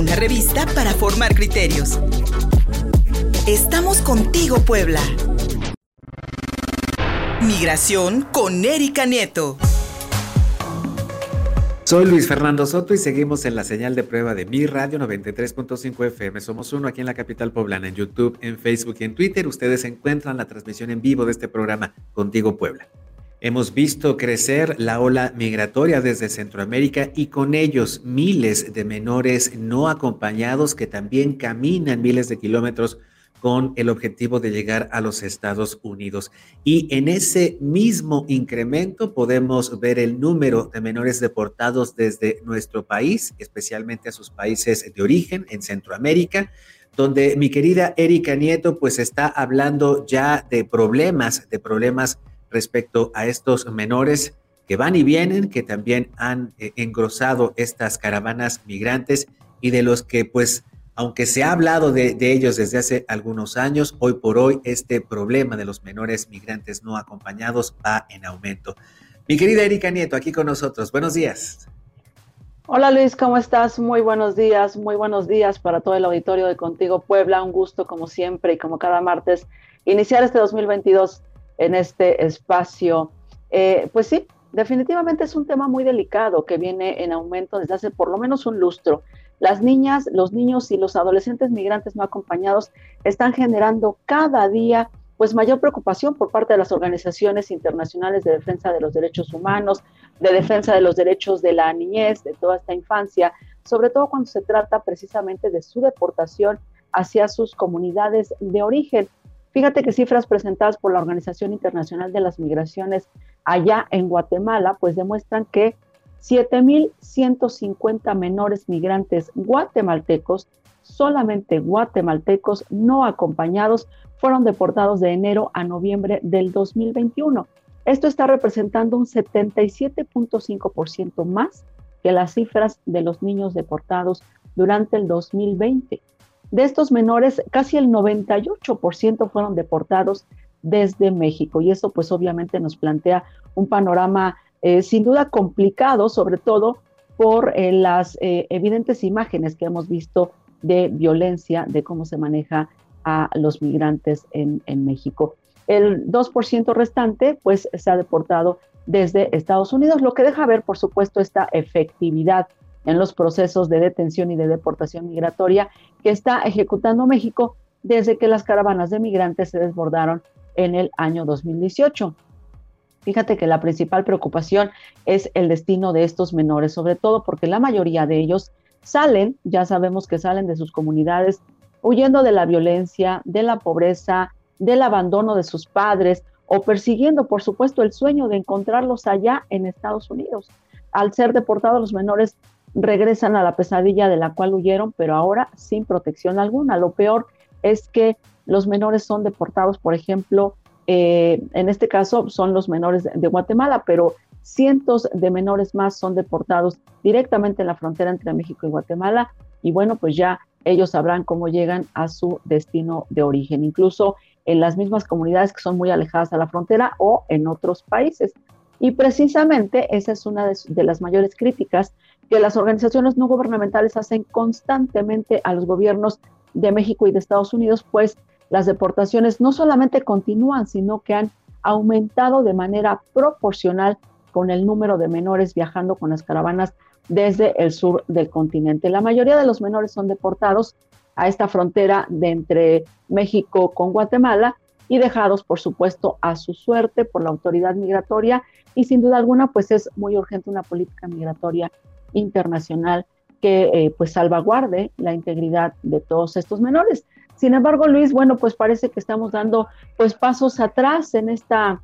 una revista para formar criterios. Estamos contigo, Puebla. Migración con Erika Nieto. Soy Luis Fernando Soto y seguimos en la señal de prueba de Mi Radio 93.5 FM. Somos uno aquí en la capital poblana, en YouTube, en Facebook y en Twitter. Ustedes encuentran la transmisión en vivo de este programa Contigo Puebla. Hemos visto crecer la ola migratoria desde Centroamérica y con ellos miles de menores no acompañados que también caminan miles de kilómetros con el objetivo de llegar a los Estados Unidos. Y en ese mismo incremento podemos ver el número de menores deportados desde nuestro país, especialmente a sus países de origen en Centroamérica, donde mi querida Erika Nieto pues está hablando ya de problemas, de problemas respecto a estos menores que van y vienen, que también han eh, engrosado estas caravanas migrantes y de los que pues aunque se ha hablado de, ellos desde hace algunos años, hoy por hoy este problema de los menores migrantes no acompañados va en aumento. Mi querida Erika Nieto, aquí con nosotros. Buenos días. Hola Luis, ¿cómo estás? Muy buenos días, muy buenos días para todo el auditorio de Contigo Puebla. Un gusto como siempre y como cada martes iniciar este 2022 en este espacio. Eh, pues sí, definitivamente es un tema muy delicado que viene en aumento desde hace por lo menos un lustro. Las niñas, los niños y los adolescentes migrantes no acompañados están generando cada día pues mayor preocupación por parte de las organizaciones internacionales de defensa de los derechos humanos, de defensa de los derechos de la niñez, de toda esta infancia, sobre todo cuando se trata precisamente de su deportación hacia sus comunidades de origen. Fíjate que cifras presentadas por la Organización Internacional de las Migraciones allá en Guatemala, pues demuestran que 7.150 menores migrantes guatemaltecos, solamente guatemaltecos no acompañados, fueron deportados de enero a noviembre del 2021. Esto está representando un 77.5% más que las cifras de los niños deportados durante el 2020. De estos menores, casi el 98% fueron deportados desde México y eso pues obviamente nos plantea un panorama eh, sin duda complicado, sobre todo por eh, las eh, evidentes imágenes que hemos visto de violencia, de cómo se maneja a los migrantes en, en México. El 2% restante pues se ha deportado desde Estados Unidos, lo que deja ver, por supuesto, esta efectividad en los procesos de detención y de deportación migratoria que está ejecutando México desde que las caravanas de migrantes se desbordaron en el año 2018. Fíjate que la principal preocupación es el destino de estos menores, sobre todo porque la mayoría de ellos salen, ya sabemos que salen de sus comunidades huyendo de la violencia, de la pobreza, del abandono de sus padres o persiguiendo, por supuesto, el sueño de encontrarlos allá en Estados Unidos. Al ser deportados los menores regresan a la pesadilla de la cual huyeron, pero ahora sin protección alguna. Lo peor es que los menores son deportados, por ejemplo, eh, en este caso son los menores de, Guatemala, pero cientos de menores más son deportados directamente en la frontera entre México y Guatemala. Y bueno, pues ya ellos sabrán cómo llegan a su destino de origen, incluso en las mismas comunidades que son muy alejadas a la frontera o en otros países. Y precisamente esa es una de las mayores críticas que las organizaciones no gubernamentales hacen constantemente a los gobiernos de México y de Estados Unidos, pues las deportaciones no solamente continúan, sino que han aumentado de manera proporcional con el número de menores viajando con las caravanas desde el sur del continente. La mayoría de los menores son deportados a esta frontera de entre México con Guatemala y dejados, por supuesto, a su suerte por la autoridad migratoria y sin duda alguna, pues es muy urgente una política migratoria internacional que eh, pues salvaguarde la integridad de todos estos menores. Sin embargo, Luis, bueno, pues parece que estamos dando pues pasos atrás en esta,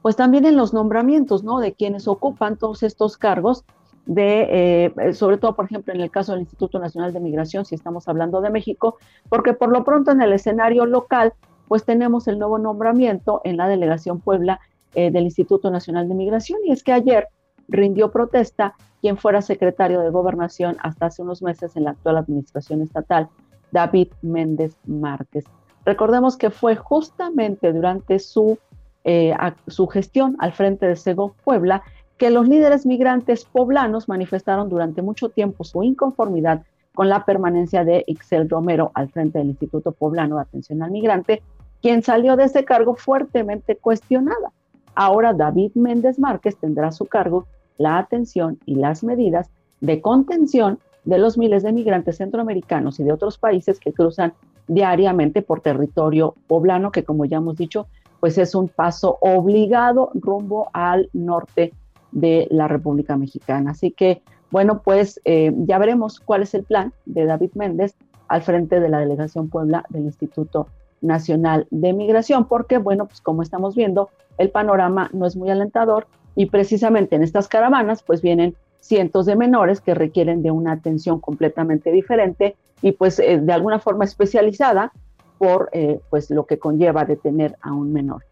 pues también en los nombramientos, ¿no? De quienes ocupan todos estos cargos de, eh, sobre todo, por ejemplo, en el caso del Instituto Nacional de Migración, si estamos hablando de México, porque por lo pronto en el escenario local, pues tenemos el nuevo nombramiento en la delegación Puebla eh, del Instituto Nacional de Migración, y es que ayer rindió protesta quien fuera secretario de Gobernación hasta hace unos meses en la actual administración estatal, David Méndez Márquez. Recordemos que fue justamente durante su, eh, su gestión al frente de Sego Puebla que los líderes migrantes poblanos manifestaron durante mucho tiempo su inconformidad con la permanencia de Ixel Romero al frente del Instituto Poblano de Atención al Migrante, quien salió de ese cargo fuertemente cuestionada. Ahora David Méndez Márquez tendrá su cargo la atención y las medidas de contención de los miles de migrantes centroamericanos y de otros países que cruzan diariamente por territorio poblano, que como ya hemos dicho, pues es un paso obligado rumbo al norte de la República Mexicana. Así que bueno, pues eh, ya veremos cuál es el plan de David Méndez al frente de la delegación Puebla del Instituto Nacional de Migración, porque, bueno, pues como estamos viendo, el panorama no es muy alentador y precisamente en estas caravanas, pues vienen cientos de menores que requieren de una atención completamente diferente y pues eh, de alguna forma especializada por eh, pues lo que conlleva detener a un menor.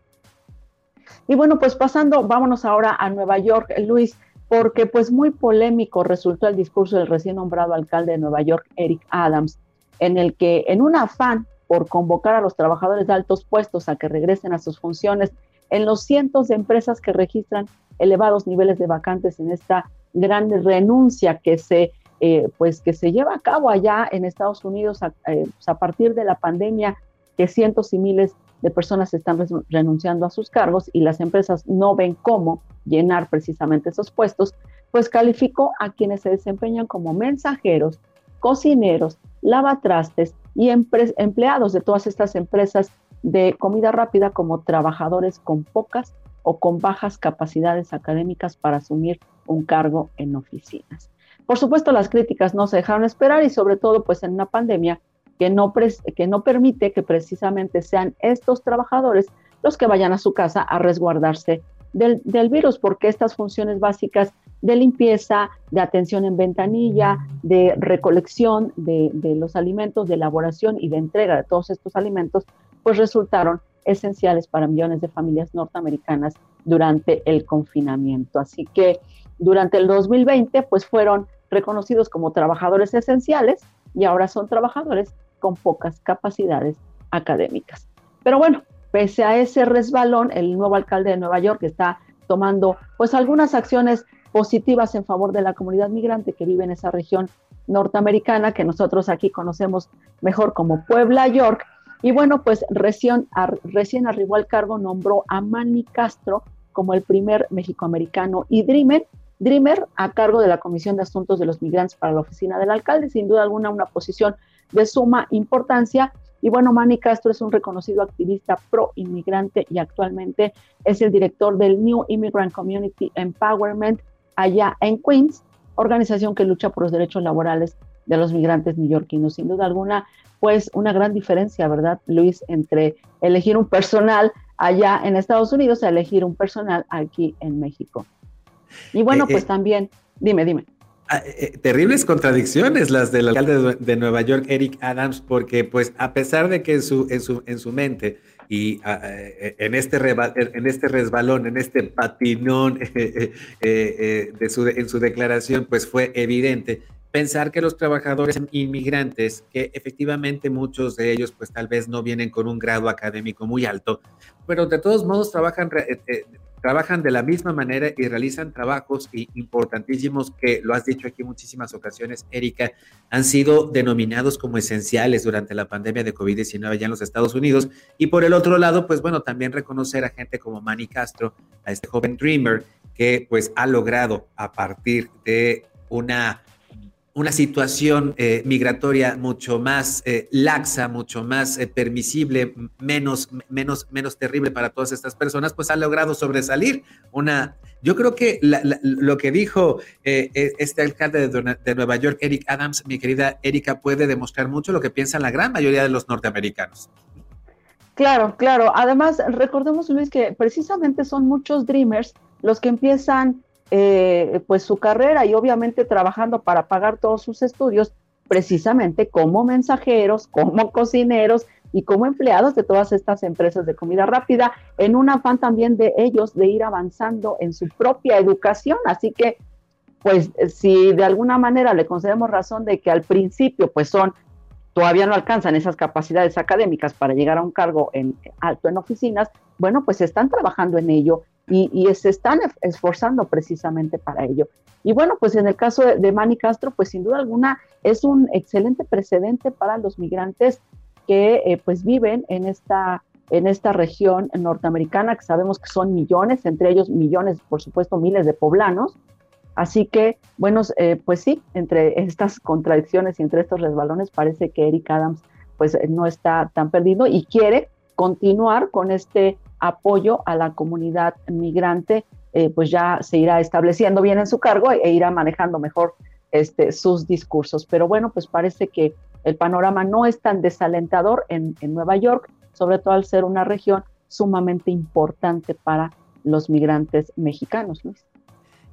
Y bueno, pues pasando, vámonos ahora a Nueva York, Luis porque pues muy polémico resultó el discurso del recién nombrado alcalde de Nueva York, Eric Adams, en el que en un afán por convocar a los trabajadores de altos puestos a que regresen a sus funciones en los cientos de empresas que registran elevados niveles de vacantes en esta gran renuncia que se eh, pues que se lleva a cabo allá en Estados Unidos a, eh, pues, a partir de la pandemia que cientos y miles de personas están renunciando a sus cargos y las empresas no ven cómo llenar precisamente esos puestos, pues calificó a quienes se desempeñan como mensajeros, cocineros, lavatrastes y empleados de todas estas empresas de comida rápida como trabajadores con pocas o con bajas capacidades académicas para asumir un cargo en oficinas. Por supuesto, las críticas no se dejaron esperar y sobre todo pues en una pandemia que no, que no permite que precisamente sean estos trabajadores los que vayan a su casa a resguardarse del, virus, porque estas funciones básicas de limpieza, de atención en ventanilla, de recolección de, de, los alimentos, de elaboración y de entrega de todos estos alimentos, pues resultaron esenciales para millones de familias norteamericanas durante el confinamiento. Así que durante el 2020, pues fueron reconocidos como trabajadores esenciales y ahora son trabajadores con pocas capacidades académicas. Pero bueno, pese a ese resbalón, el nuevo alcalde de Nueva York está tomando pues algunas acciones positivas en favor de la comunidad migrante que vive en esa región norteamericana que nosotros aquí conocemos mejor como Puebla, York. Y bueno, pues recién, recién arribó al cargo, nombró a Manny Castro como el primer mexicoamericano y Dreamer, Dreamer a cargo de la Comisión de Asuntos de los Migrantes para la oficina del alcalde, sin duda alguna una posición de suma importancia. Y bueno, Manny Castro es un reconocido activista pro inmigrante y actualmente es el director del New Immigrant Community Empowerment allá en Queens, organización que lucha por los derechos laborales de los migrantes neoyorquinos. Sin duda alguna, pues una gran diferencia, ¿verdad, Luis, entre elegir un personal allá en Estados Unidos a elegir un personal aquí en México. Y bueno, eh, pues eh, también, dime, dime. Ah, eh, terribles contradicciones las del alcalde de, Nueva York, Eric Adams, porque pues a pesar de que en su, en su, en su mente y ah, en, este en este resbalón, en este patinón de su, en su declaración, pues fue evidente pensar que los trabajadores inmigrantes, que efectivamente muchos de ellos pues tal vez no vienen con un grado académico muy alto, pero de todos modos trabajan trabajan de la misma manera y realizan trabajos importantísimos que, lo has dicho aquí muchísimas ocasiones, Erika, han sido denominados como esenciales durante la pandemia de COVID-19 allá en los Estados Unidos. Y por el otro lado, pues bueno, también reconocer a gente como Manny Castro, a este joven dreamer, que pues ha logrado a partir de una una situación eh, migratoria mucho más eh, laxa, mucho más eh, permisible, menos, menos, menos terrible para todas estas personas, pues ha logrado sobresalir. Una, yo creo que lo que dijo e, este alcalde de, de, Nueva York, Eric Adams, mi querida Erika, puede demostrar mucho lo que piensan la gran mayoría de los norteamericanos. Claro, claro. Además, recordemos, Luis, que precisamente son muchos dreamers los que empiezan eh, pues su carrera y obviamente trabajando para pagar todos sus estudios precisamente como mensajeros, como cocineros y como empleados de todas estas empresas de comida rápida, en un afán también de ellos de ir avanzando en su propia educación. Así que, pues, si de alguna manera le concedemos razón de que al principio, pues son, todavía no alcanzan esas capacidades académicas para llegar a un cargo en alto en oficinas, bueno, pues están trabajando en ello y, se están esforzando precisamente para ello. Y bueno, pues en el caso de, Manny Castro, pues sin duda alguna es un excelente precedente para los migrantes que eh, pues viven en esta, en esta región norteamericana, que sabemos que son millones, entre ellos millones, por supuesto, miles de poblanos. Así que, bueno, eh, pues sí, entre estas contradicciones y entre estos resbalones, parece que Eric Adams pues no está tan perdido y quiere continuar con este apoyo a la comunidad migrante, eh, pues ya se irá estableciendo bien en su cargo e, irá manejando mejor este, sus discursos. Pero bueno, pues parece que el panorama no es tan desalentador en, Nueva York, sobre todo al ser una región sumamente importante para los migrantes mexicanos,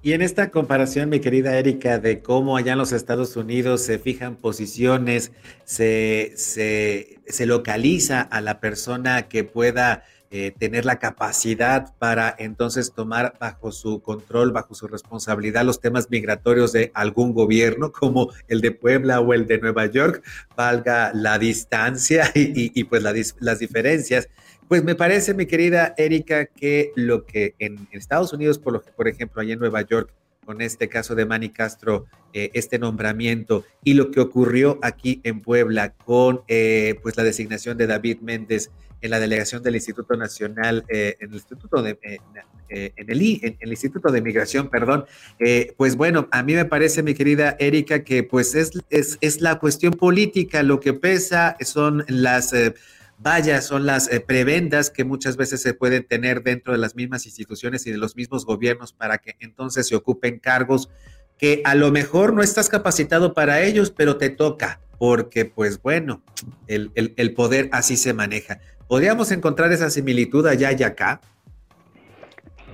Y en esta comparación, mi querida Erika, de cómo allá en los Estados Unidos se fijan posiciones, se, se localiza a la persona que pueda eh, tener la capacidad para entonces tomar bajo su control, bajo su responsabilidad los temas migratorios de algún gobierno, como el de Puebla o el de Nueva York, valga la distancia y, pues las diferencias. Pues me parece, mi querida Erika, que lo que en, Estados Unidos, por, lo, por ejemplo, allá en Nueva York, con este caso de Manny Castro, eh, este nombramiento y lo que ocurrió aquí en Puebla con eh, pues la designación de David Méndez en la delegación del Instituto Nacional, eh, en el Instituto de, en, el, en, el Instituto de Migración, perdón, pues bueno, a mí me parece, mi querida Erika, que pues es, es, es la cuestión política, lo que pesa son las vaya, son las eh, prebendas que muchas veces se pueden tener dentro de las mismas instituciones y de los mismos gobiernos para que entonces se ocupen cargos que a lo mejor no estás capacitado para ellos, pero te toca, porque pues bueno, el, poder así se maneja. ¿Podríamos encontrar esa similitud allá y acá?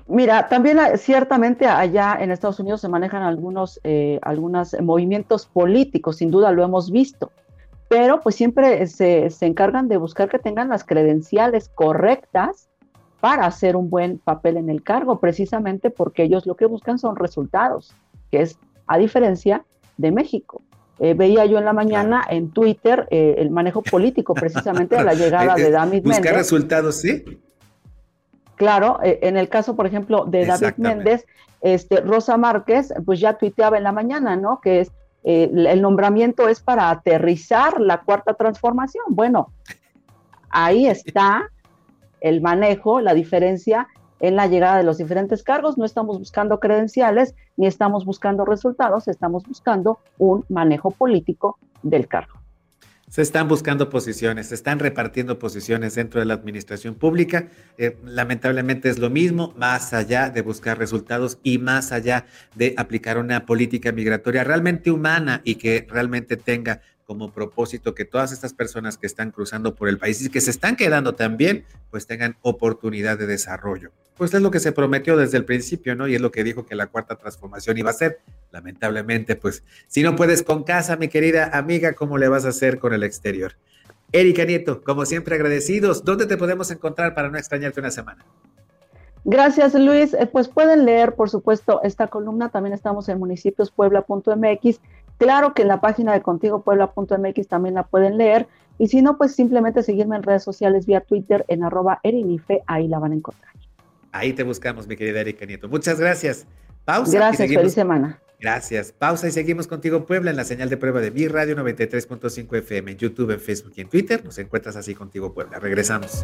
Mira, también ciertamente allá en Estados Unidos se manejan algunos, eh, algunos movimientos políticos, sin duda lo hemos visto pero pues siempre se, encargan de buscar que tengan las credenciales correctas para hacer un buen papel en el cargo, precisamente porque ellos lo que buscan son resultados, que es a diferencia de México. Eh, veía yo en la mañana en Twitter eh, el manejo político precisamente de la llegada de David Méndez. Buscar resultados, sí. Claro, eh, en el caso, por ejemplo, de David Méndez, este, Rosa Márquez, pues ya tuiteaba en la mañana, ¿no? Que es eh, el nombramiento es para aterrizar la cuarta transformación. Bueno, ahí está el manejo, la diferencia en la llegada de los diferentes cargos. No estamos buscando credenciales ni estamos buscando resultados, estamos buscando un manejo político del cargo. Se están buscando posiciones, se están repartiendo posiciones dentro de la administración pública. Eh, lamentablemente es lo mismo, más allá de buscar resultados y más allá de aplicar una política migratoria realmente humana y que realmente tenga como propósito que todas estas personas que están cruzando por el país y que se están quedando también, pues tengan oportunidad de desarrollo. Pues es lo que se prometió desde el principio, ¿no? Y es lo que dijo que la cuarta transformación iba a ser. Lamentablemente, pues si no puedes con casa, mi querida amiga, ¿cómo le vas a hacer con el exterior? Erika Nieto, como siempre agradecidos, ¿dónde te podemos encontrar para no extrañarte una semana? Gracias, Luis. Eh, pues pueden leer, por supuesto, esta columna. También estamos en municipiospuebla.mx Claro que en la página de contigopuebla.mx también la pueden leer. Y si no, pues simplemente seguirme en redes sociales vía Twitter en arroba erinife, ahí la van a encontrar. Ahí te buscamos, mi querida Erika Nieto. Muchas gracias. Pausa. Gracias, feliz semana. Gracias. Pausa y seguimos contigo, Puebla, en la señal de prueba de mi radio 93.5 FM, en YouTube, en Facebook y en Twitter. Nos encuentras así contigo, Puebla. Regresamos.